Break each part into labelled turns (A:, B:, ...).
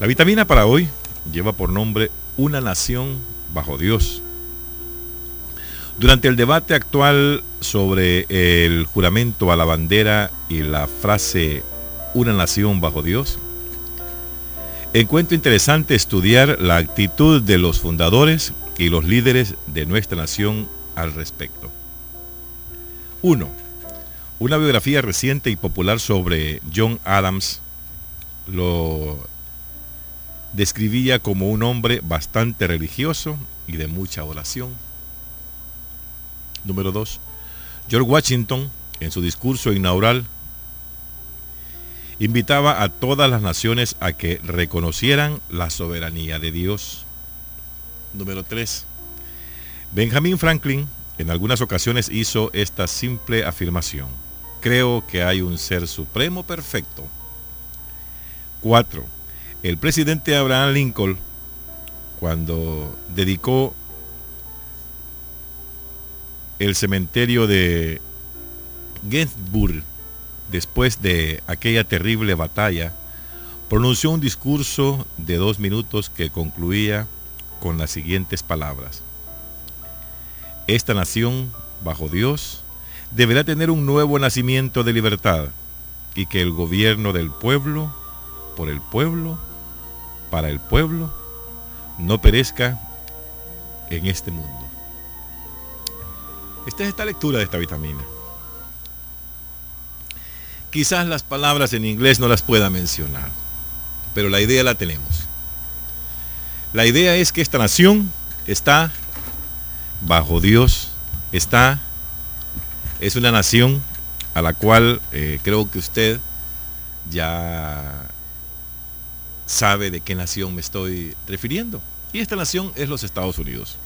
A: La vitamina para hoy lleva por nombre Una nación bajo Dios. Durante el debate actual sobre el juramento a la bandera y la frase Una nación bajo Dios, encuentro interesante estudiar la actitud de los fundadores y los líderes de nuestra nación al respecto. 1. Una biografía reciente y popular sobre John Adams lo describía como un hombre bastante religioso y de mucha oración. Número 2. George Washington, en su discurso inaugural, invitaba a todas las naciones a que reconocieran la soberanía de Dios. Número 3. Benjamin Franklin en algunas ocasiones hizo esta simple afirmación. Creo que hay un ser supremo perfecto. 4. El presidente Abraham Lincoln, cuando dedicó el cementerio de Gettysburg después de aquella terrible batalla, pronunció un discurso de dos minutos que concluía con las siguientes palabras. Esta nación, bajo Dios, deberá tener un nuevo nacimiento de libertad y que el gobierno del pueblo, por el pueblo, para el pueblo, no perezca en este mundo. Esta es esta lectura de esta vitamina. Quizás las palabras en inglés no las pueda mencionar, pero la idea la tenemos. La idea es que esta nación está bajo Dios, está, es una nación a la cual eh, creo que usted ya sabe de qué nación me estoy refiriendo. Y esta nación es los Estados Unidos.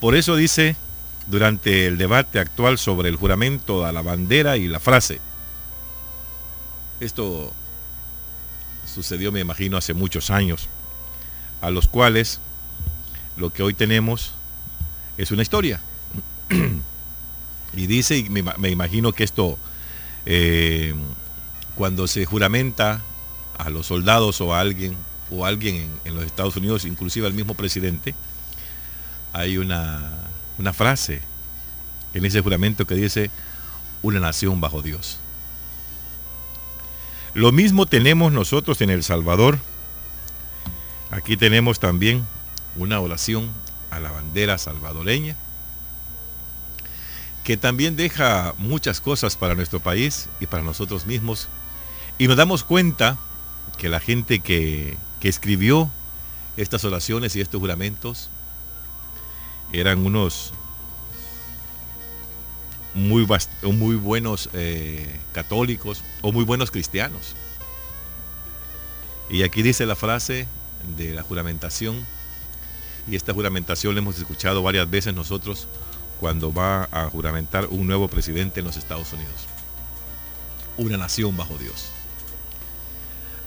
A: Por eso dice durante el debate actual sobre el juramento a la bandera y la frase, esto sucedió, me imagino, hace muchos años, a los cuales lo que hoy tenemos es una historia. y dice, y me, imagino que esto, eh, cuando se juramenta a los soldados o a alguien, o a alguien en, los Estados Unidos, inclusive al mismo presidente, hay una, una frase en ese juramento que dice, una nación bajo Dios. Lo mismo tenemos nosotros en El Salvador. Aquí tenemos también una oración a la bandera salvadoreña, que también deja muchas cosas para nuestro país y para nosotros mismos. Y nos damos cuenta que la gente que, que escribió estas oraciones y estos juramentos eran unos muy, muy buenos eh, católicos o muy buenos cristianos. Y aquí dice la frase de la juramentación, y esta juramentación la hemos escuchado varias veces nosotros cuando va a juramentar un nuevo presidente en los Estados Unidos. Una nación bajo Dios.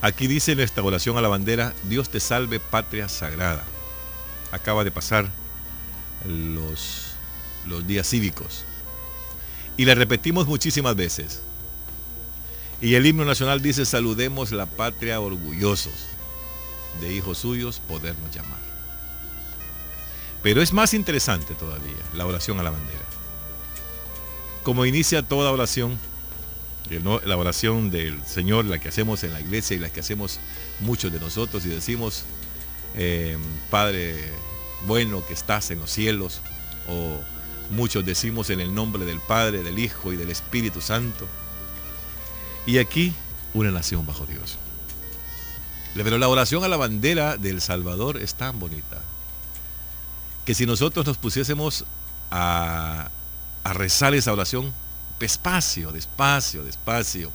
A: Aquí dice nuestra oración a la bandera, Dios te salve patria sagrada. Acaba de pasar los, los días cívicos y le repetimos muchísimas veces. Y el himno nacional dice, saludemos la patria orgullosos, de hijos suyos podernos llamar. Pero es más interesante todavía la oración a la bandera. Como inicia toda oración, la oración del Señor, la que hacemos en la iglesia y la que hacemos muchos de nosotros y decimos, eh, Padre bueno que estás en los cielos, o Muchos decimos en el nombre del Padre, del Hijo y del Espíritu Santo. Y aquí una nación bajo Dios. Pero la oración a la bandera del Salvador es tan bonita que si nosotros nos pusiésemos a, a rezar esa oración despacio, despacio, despacio,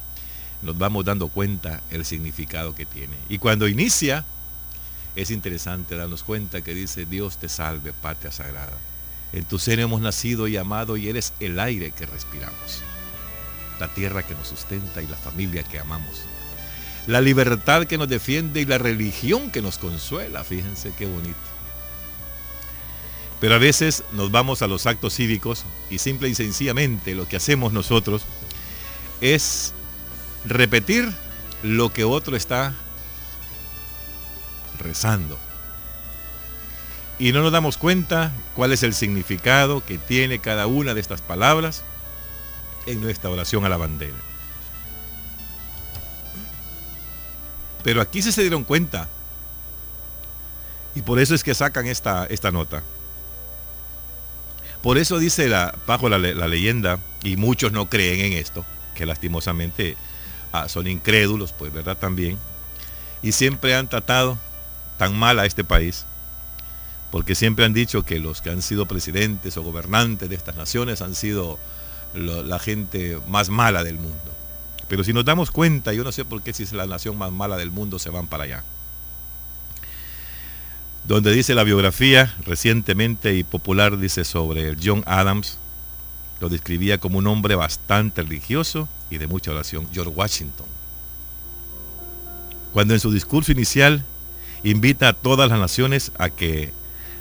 A: nos vamos dando cuenta el significado que tiene. Y cuando inicia, es interesante darnos cuenta que dice, Dios te salve, patria sagrada. En tu seno hemos nacido y amado y eres el aire que respiramos, la tierra que nos sustenta y la familia que amamos, la libertad que nos defiende y la religión que nos consuela. Fíjense qué bonito. Pero a veces nos vamos a los actos cívicos y simple y sencillamente lo que hacemos nosotros es repetir lo que otro está rezando. Y no nos damos cuenta cuál es el significado que tiene cada una de estas palabras en nuestra oración a la bandera. Pero aquí se dieron cuenta. Y por eso es que sacan esta, esta nota. Por eso dice la, bajo la, leyenda, y muchos no creen en esto, que lastimosamente ah, son incrédulos, pues verdad también, y siempre han tratado tan mal a este país, porque siempre han dicho que los que han sido presidentes o gobernantes de estas naciones han sido la gente más mala del mundo. Pero si nos damos cuenta, yo no sé por qué si es la nación más mala del mundo se van para allá. Donde dice la biografía recientemente y popular, dice sobre John Adams, lo describía como un hombre bastante religioso y de mucha oración, George Washington. Cuando en su discurso inicial invita a todas las naciones a que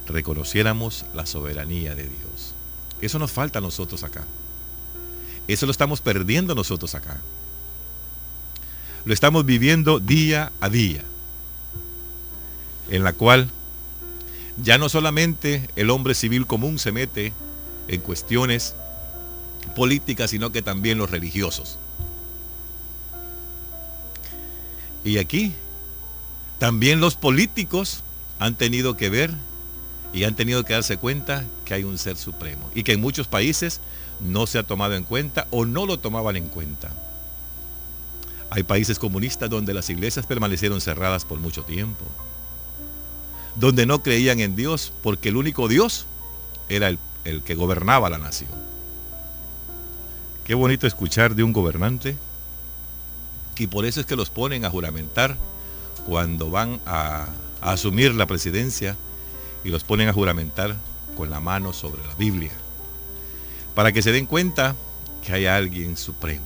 A: reconociéramos la soberanía de Dios. Eso nos falta a nosotros acá. Eso lo estamos perdiendo nosotros acá. Lo estamos viviendo día a día. En la cual ya no solamente el hombre civil común se mete en cuestiones políticas, sino que también los religiosos. Y aquí también los políticos han tenido que ver y han tenido que darse cuenta que hay un ser supremo y que en muchos países no se ha tomado en cuenta o no lo tomaban en cuenta. Hay países comunistas donde las iglesias permanecieron cerradas por mucho tiempo, donde no creían en Dios porque el único Dios era el, el que gobernaba la nación. Qué bonito escuchar de un gobernante y por eso es que los ponen a juramentar cuando van a, a asumir la presidencia y los ponen a juramentar con la mano sobre la Biblia para que se den cuenta que hay alguien supremo,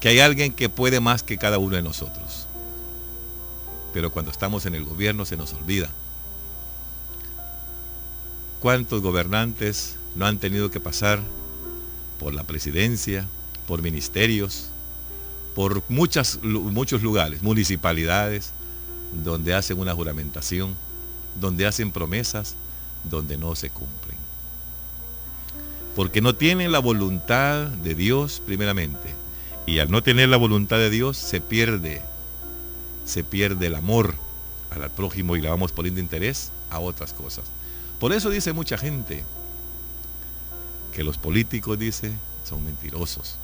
A: que hay alguien que puede más que cada uno de nosotros. Pero cuando estamos en el gobierno se nos olvida. ¿Cuántos gobernantes no han tenido que pasar por la presidencia, por ministerios, por muchos lugares, municipalidades, donde hacen una juramentación, donde hacen promesas, donde no se cumplen? porque no tienen la voluntad de Dios primeramente. Y al no tener la voluntad de Dios se pierde, se pierde el amor al prójimo y le vamos poniendo interés a otras cosas. Por eso dice mucha gente que los políticos, dice, son mentirosos.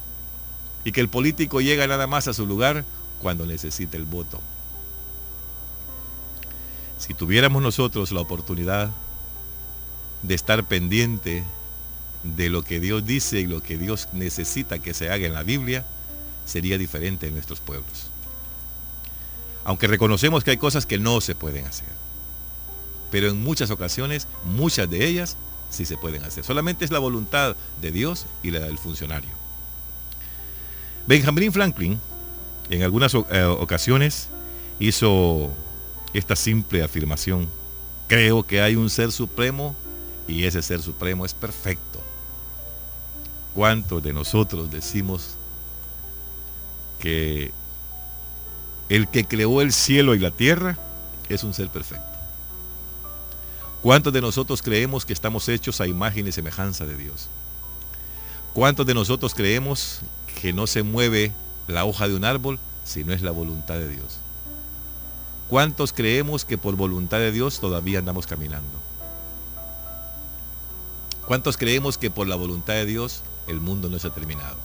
A: Y que el político llega nada más a su lugar cuando necesita el voto. Si tuviéramos nosotros la oportunidad de estar pendiente de lo que Dios dice y lo que Dios necesita que se haga en la Biblia, sería diferente en nuestros pueblos. Aunque reconocemos que hay cosas que no se pueden hacer. Pero en muchas ocasiones, muchas de ellas sí se pueden hacer. Solamente es la voluntad de Dios y la del funcionario. Benjamin Franklin en algunas eh, ocasiones hizo esta simple afirmación. Creo que hay un ser supremo y ese ser supremo es perfecto. ¿Cuántos de nosotros decimos que el que creó el cielo y la tierra es un ser perfecto? ¿Cuántos de nosotros creemos que estamos hechos a imagen y semejanza de Dios? ¿Cuántos de nosotros creemos que no se mueve la hoja de un árbol si no es la voluntad de Dios? ¿Cuántos creemos que por voluntad de Dios todavía andamos caminando? ¿Cuántos creemos que por la voluntad de Dios el mundo no se ha terminado.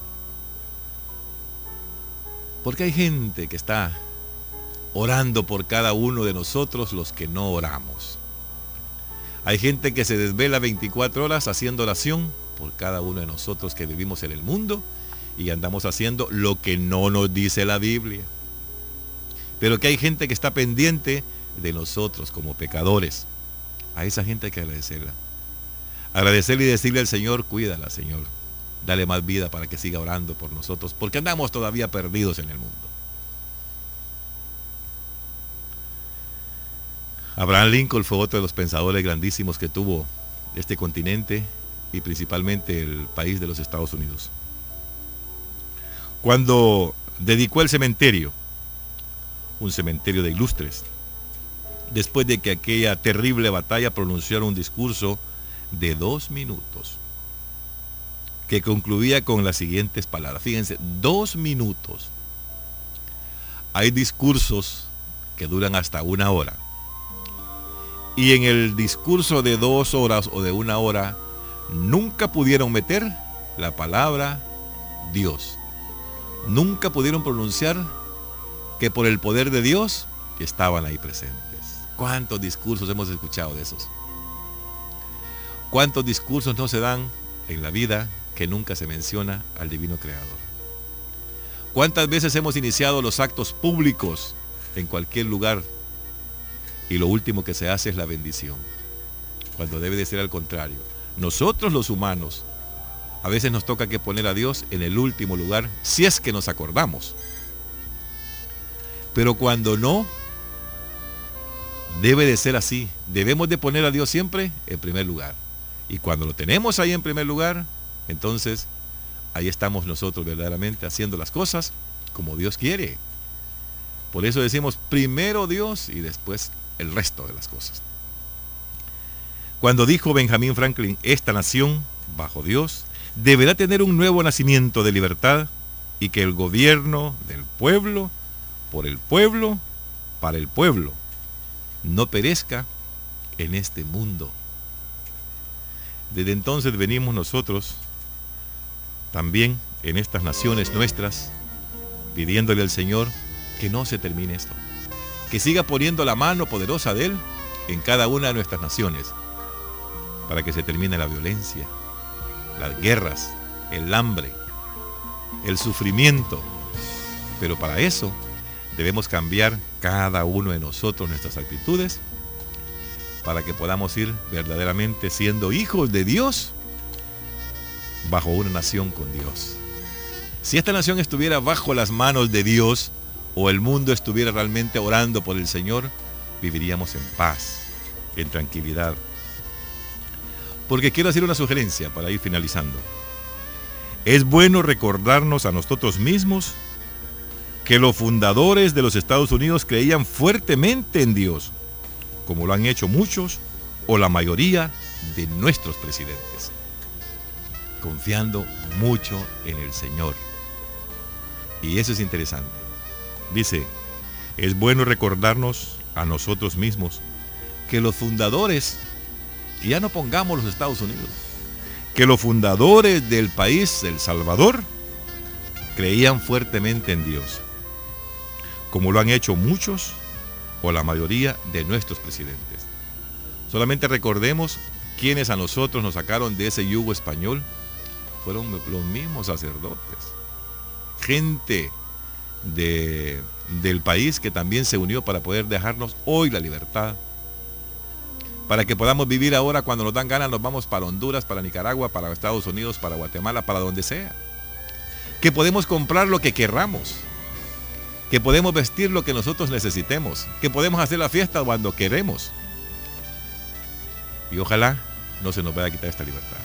A: Porque hay gente que está orando por cada uno de nosotros los que no oramos. Hay gente que se desvela 24 horas haciendo oración por cada uno de nosotros que vivimos en el mundo y andamos haciendo lo que no nos dice la Biblia. Pero que hay gente que está pendiente de nosotros como pecadores. A esa gente hay que agradecerla. Agradecerle y decirle al Señor, cuídala, Señor dale más vida para que siga orando por nosotros, porque andamos todavía perdidos en el mundo. Abraham Lincoln fue otro de los pensadores grandísimos que tuvo este continente y principalmente el país de los Estados Unidos. Cuando dedicó el cementerio, un cementerio de ilustres, después de que aquella terrible batalla pronunciara un discurso de dos minutos, que concluía con las siguientes palabras. Fíjense, dos minutos. Hay discursos que duran hasta una hora. Y en el discurso de dos horas o de una hora, nunca pudieron meter la palabra Dios. Nunca pudieron pronunciar que por el poder de Dios estaban ahí presentes. ¿Cuántos discursos hemos escuchado de esos? ¿Cuántos discursos no se dan en la vida que nunca se menciona al divino creador? ¿Cuántas veces hemos iniciado los actos públicos en cualquier lugar y lo último que se hace es la bendición? Cuando debe de ser al contrario. Nosotros los humanos a veces nos toca que poner a Dios en el último lugar si es que nos acordamos. Pero cuando no, debe de ser así. Debemos de poner a Dios siempre en primer lugar. Y cuando lo tenemos ahí en primer lugar, entonces ahí estamos nosotros verdaderamente haciendo las cosas como Dios quiere. Por eso decimos primero Dios y después el resto de las cosas. Cuando dijo Benjamín Franklin, esta nación, bajo Dios, deberá tener un nuevo nacimiento de libertad y que el gobierno del pueblo, por el pueblo, para el pueblo, no perezca en este mundo. Desde entonces venimos nosotros también en estas naciones nuestras pidiéndole al Señor que no se termine esto, que siga poniendo la mano poderosa de Él en cada una de nuestras naciones, para que se termine la violencia, las guerras, el hambre, el sufrimiento. Pero para eso debemos cambiar cada uno de nosotros nuestras actitudes para que podamos ir verdaderamente siendo hijos de Dios bajo una nación con Dios. Si esta nación estuviera bajo las manos de Dios o el mundo estuviera realmente orando por el Señor, viviríamos en paz, en tranquilidad. Porque quiero hacer una sugerencia para ir finalizando. Es bueno recordarnos a nosotros mismos que los fundadores de los Estados Unidos creían fuertemente en Dios, como lo han hecho muchos o la mayoría de nuestros presidentes, confiando mucho en el Señor. Y eso es interesante. Dice, es bueno recordarnos a nosotros mismos que los fundadores, y ya no pongamos los Estados Unidos, que los fundadores del país, El Salvador, creían fuertemente en Dios como lo han hecho muchos o la mayoría de nuestros presidentes. Solamente recordemos quienes a nosotros nos sacaron de ese yugo español. Fueron los mismos sacerdotes. Gente de, del país que también se unió para poder dejarnos hoy la libertad. Para que podamos vivir ahora cuando nos dan ganas, nos vamos para Honduras, para Nicaragua, para Estados Unidos, para Guatemala, para donde sea. Que podemos comprar lo que querramos que podemos vestir lo que nosotros necesitemos, que podemos hacer la fiesta cuando queremos. Y ojalá no se nos vaya a quitar esta libertad.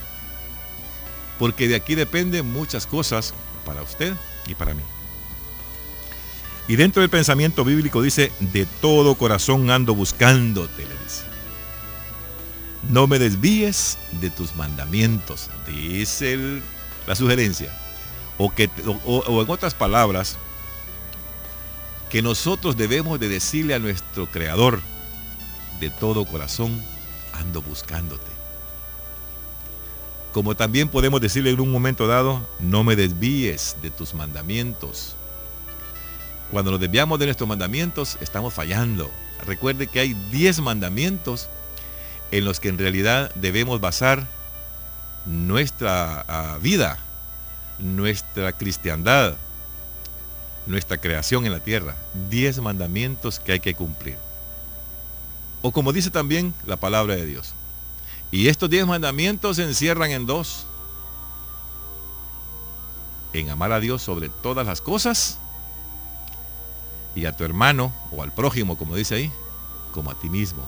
A: Porque de aquí dependen muchas cosas para usted y para mí. Y dentro del pensamiento bíblico dice, de todo corazón ando buscándote, le dice. No me desvíes de tus mandamientos, dice la sugerencia. O, que, o en otras palabras, que nosotros debemos de decirle a nuestro Creador, de todo corazón, ando buscándote. Como también podemos decirle en un momento dado, no me desvíes de tus mandamientos. Cuando nos desviamos de nuestros mandamientos, estamos fallando. Recuerde que hay 10 mandamientos en los que en realidad debemos basar nuestra ah, vida, nuestra cristiandad, nuestra creación en la tierra. Diez mandamientos que hay que cumplir. O como dice también la palabra de Dios. Y estos diez mandamientos se encierran en dos. En amar a Dios sobre todas las cosas y a tu hermano o al prójimo, como dice ahí, como a ti mismo.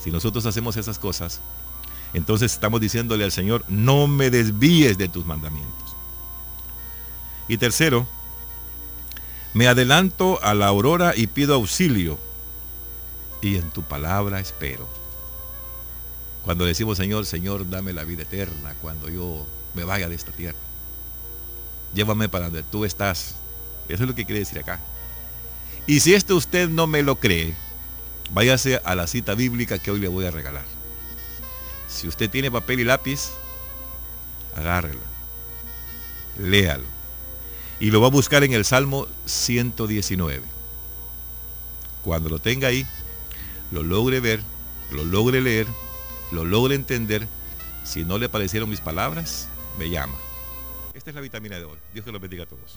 A: Si nosotros hacemos esas cosas, entonces estamos diciéndole al Señor, no me desvíes de tus mandamientos. Y tercero, me adelanto a la aurora y pido auxilio. y en tu palabra espero. Cuando decimos, Señor, Señor, dame la vida eterna cuando yo me vaya de esta tierra. Llévame para donde tú estás. Eso es lo que quiere decir acá. Y si esto usted no me lo cree, váyase a la cita bíblica que hoy le voy a regalar. Si usted tiene papel y lápiz, agárrela, léalo. Y lo va a buscar en el Salmo 119. Cuando lo tenga ahí, lo logre ver, lo logre leer, lo logre entender, si no le parecieron mis palabras, me llama. Esta es la vitamina de hoy. Dios que lo bendiga a todos.